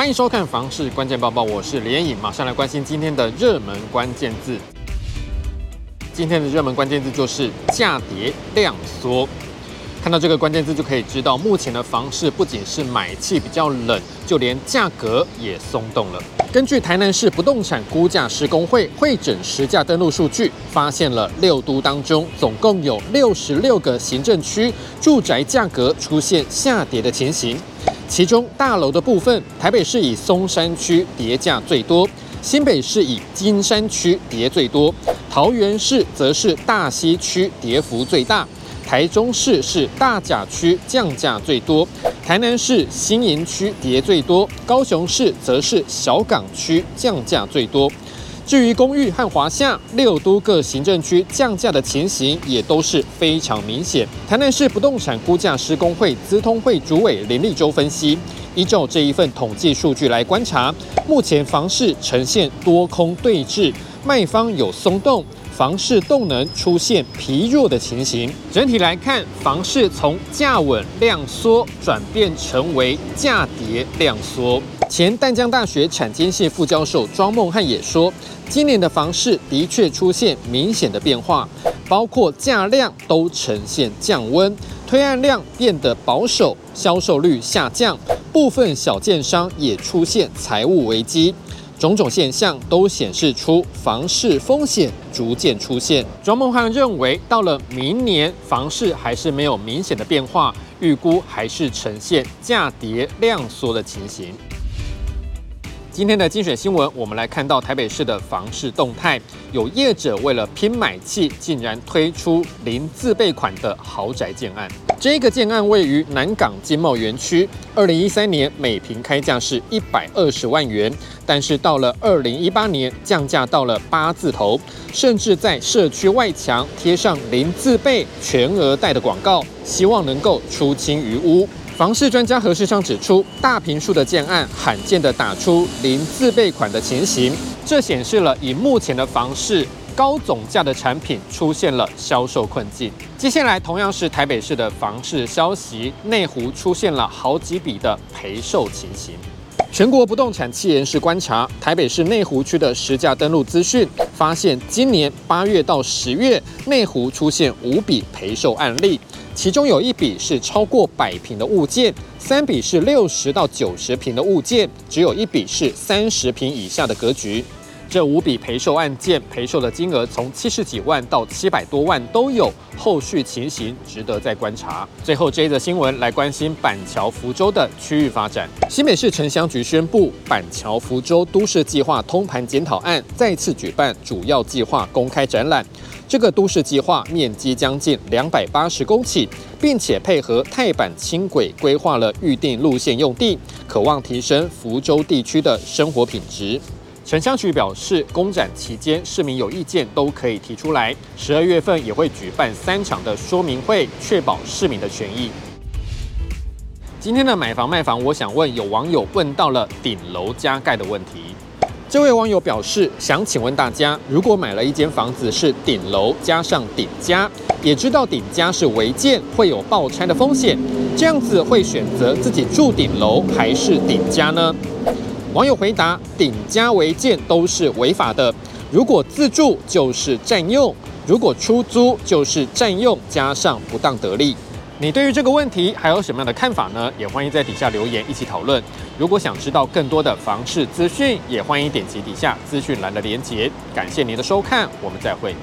欢迎收看《房市关键报报》，我是连颖，马上来关心今天的热门关键字。今天的热门关键字就是价跌量缩。看到这个关键字就可以知道，目前的房市不仅是买气比较冷，就连价格也松动了。根据台南市不动产估价师工会会诊实价登录数据，发现了六都当中总共有六十六个行政区住宅价格出现下跌的情形。其中大楼的部分，台北市以松山区跌价最多，新北市以金山区跌最多，桃园市则是大溪区跌幅最大。台中市是大甲区降价最多，台南市新营区跌最多，高雄市则是小港区降价最多。至于公寓和华夏六都各行政区降价的情形也都是非常明显。台南市不动产估价师公会资通会主委林立洲分析，依照这一份统计数据来观察，目前房市呈现多空对峙，卖方有松动。房市动能出现疲弱的情形，整体来看，房市从价稳量缩转变成为价跌量缩。前淡江大学产经系副教授庄梦汉也说，今年的房市的确出现明显的变化，包括价量都呈现降温，推案量变得保守，销售率下降，部分小建商也出现财务危机。种种现象都显示出房市风险逐渐出现。庄梦汉认为，到了明年房市还是没有明显的变化，预估还是呈现价跌量缩的情形。今天的精选新闻，我们来看到台北市的房市动态，有业者为了拼买气，竟然推出零自备款的豪宅建案。这个建案位于南港经贸园区，二零一三年每坪开价是一百二十万元，但是到了二零一八年降价到了八字头，甚至在社区外墙贴上零自备全额贷的广告，希望能够出清余屋。房市专家何世昌指出，大坪数的建案罕见的打出零自备款的情形，这显示了以目前的房市。高总价的产品出现了销售困境。接下来，同样是台北市的房市消息，内湖出现了好几笔的赔售情形。全国不动产企研室观察台北市内湖区的实价登录资讯，发现今年八月到十月，内湖出现五笔赔售案例，其中有一笔是超过百平的物件，三笔是六十到九十平的物件，只有一笔是三十平以下的格局。这五笔赔售案件，赔售的金额从七十几万到七百多万都有，后续情形值得再观察。最后这一则新闻来关心板桥福州的区域发展。新北市城乡局宣布，板桥福州都市计划通盘检讨案再次举办主要计划公开展览。这个都市计划面积将近两百八十公顷，并且配合泰板轻轨规划了预定路线用地，可望提升福州地区的生活品质。城乡局表示，公展期间市民有意见都可以提出来。十二月份也会举办三场的说明会，确保市民的权益。今天的买房卖房，我想问有网友问到了顶楼加盖的问题。这位网友表示，想请问大家，如果买了一间房子是顶楼加上顶加，也知道顶加是违建，会有爆拆的风险，这样子会选择自己住顶楼还是顶加呢？网友回答：顶加违建都是违法的。如果自住就是占用，如果出租就是占用加上不当得利。你对于这个问题还有什么样的看法呢？也欢迎在底下留言一起讨论。如果想知道更多的房市资讯，也欢迎点击底下资讯栏的连结。感谢您的收看，我们再会。